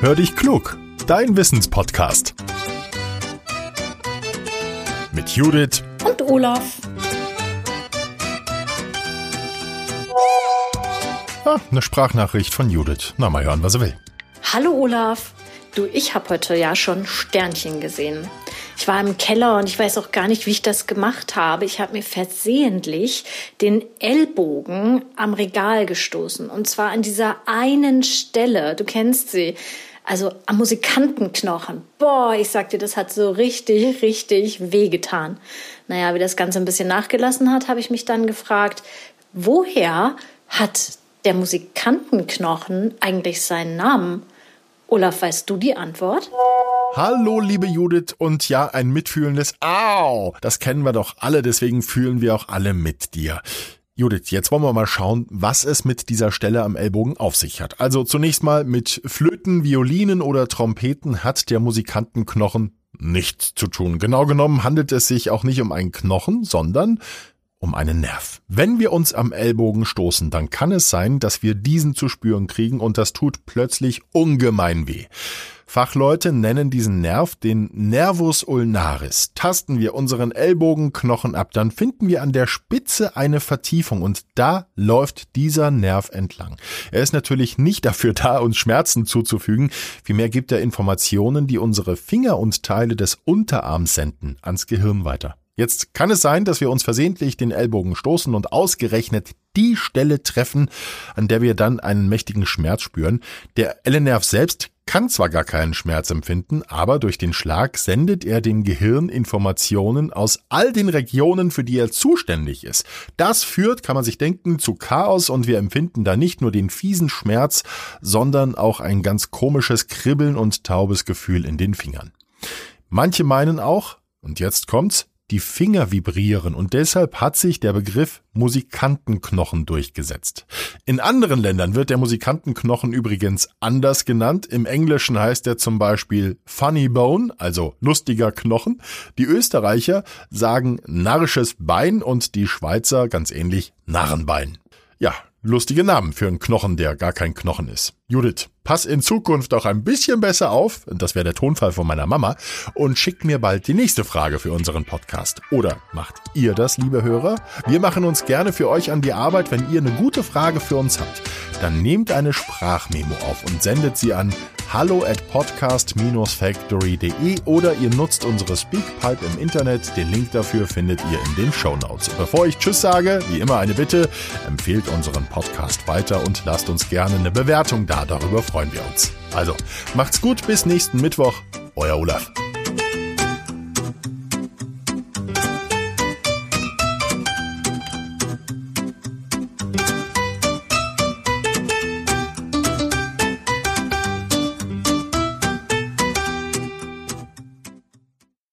Hör dich klug, dein Wissenspodcast. Mit Judith und Olaf. Ah, eine Sprachnachricht von Judith. Na, mal hören, was er will. Hallo Olaf. Du, ich habe heute ja schon Sternchen gesehen. Ich war im Keller und ich weiß auch gar nicht, wie ich das gemacht habe. Ich habe mir versehentlich den Ellbogen am Regal gestoßen. Und zwar an dieser einen Stelle. Du kennst sie. Also am Musikantenknochen. Boah, ich sag dir, das hat so richtig, richtig wehgetan. Naja, wie das Ganze ein bisschen nachgelassen hat, habe ich mich dann gefragt, woher hat der Musikantenknochen eigentlich seinen Namen? Olaf, weißt du die Antwort? Hallo, liebe Judith, und ja, ein mitfühlendes Au. Das kennen wir doch alle, deswegen fühlen wir auch alle mit dir. Judith, jetzt wollen wir mal schauen, was es mit dieser Stelle am Ellbogen auf sich hat. Also zunächst mal mit Flöten, Violinen oder Trompeten hat der Musikantenknochen nichts zu tun. Genau genommen handelt es sich auch nicht um einen Knochen, sondern um einen Nerv. Wenn wir uns am Ellbogen stoßen, dann kann es sein, dass wir diesen zu spüren kriegen und das tut plötzlich ungemein weh. Fachleute nennen diesen Nerv den Nervus ulnaris. Tasten wir unseren Ellbogenknochen ab, dann finden wir an der Spitze eine Vertiefung und da läuft dieser Nerv entlang. Er ist natürlich nicht dafür da, uns Schmerzen zuzufügen, vielmehr gibt er Informationen, die unsere Finger und Teile des Unterarms senden, ans Gehirn weiter. Jetzt kann es sein, dass wir uns versehentlich den Ellbogen stoßen und ausgerechnet die Stelle treffen, an der wir dann einen mächtigen Schmerz spüren. Der Ellennerv selbst kann zwar gar keinen Schmerz empfinden, aber durch den Schlag sendet er dem Gehirn Informationen aus all den Regionen, für die er zuständig ist. Das führt, kann man sich denken, zu Chaos und wir empfinden da nicht nur den fiesen Schmerz, sondern auch ein ganz komisches Kribbeln und taubes Gefühl in den Fingern. Manche meinen auch, und jetzt kommt's, die Finger vibrieren und deshalb hat sich der Begriff Musikantenknochen durchgesetzt. In anderen Ländern wird der Musikantenknochen übrigens anders genannt. Im Englischen heißt er zum Beispiel Funny Bone, also lustiger Knochen. Die Österreicher sagen narrisches Bein und die Schweizer ganz ähnlich Narrenbein. Ja, lustige Namen für einen Knochen, der gar kein Knochen ist. Judith, pass in Zukunft auch ein bisschen besser auf, das wäre der Tonfall von meiner Mama, und schickt mir bald die nächste Frage für unseren Podcast. Oder macht ihr das, liebe Hörer? Wir machen uns gerne für euch an die Arbeit, wenn ihr eine gute Frage für uns habt. Dann nehmt eine Sprachmemo auf und sendet sie an hallo at podcast-factory.de oder ihr nutzt unsere Speakpipe im Internet. Den Link dafür findet ihr in den Show Notes. Bevor ich Tschüss sage, wie immer eine Bitte, empfehlt unseren Podcast weiter und lasst uns gerne eine Bewertung da. Darüber freuen wir uns. Also, macht's gut, bis nächsten Mittwoch. Euer Olaf.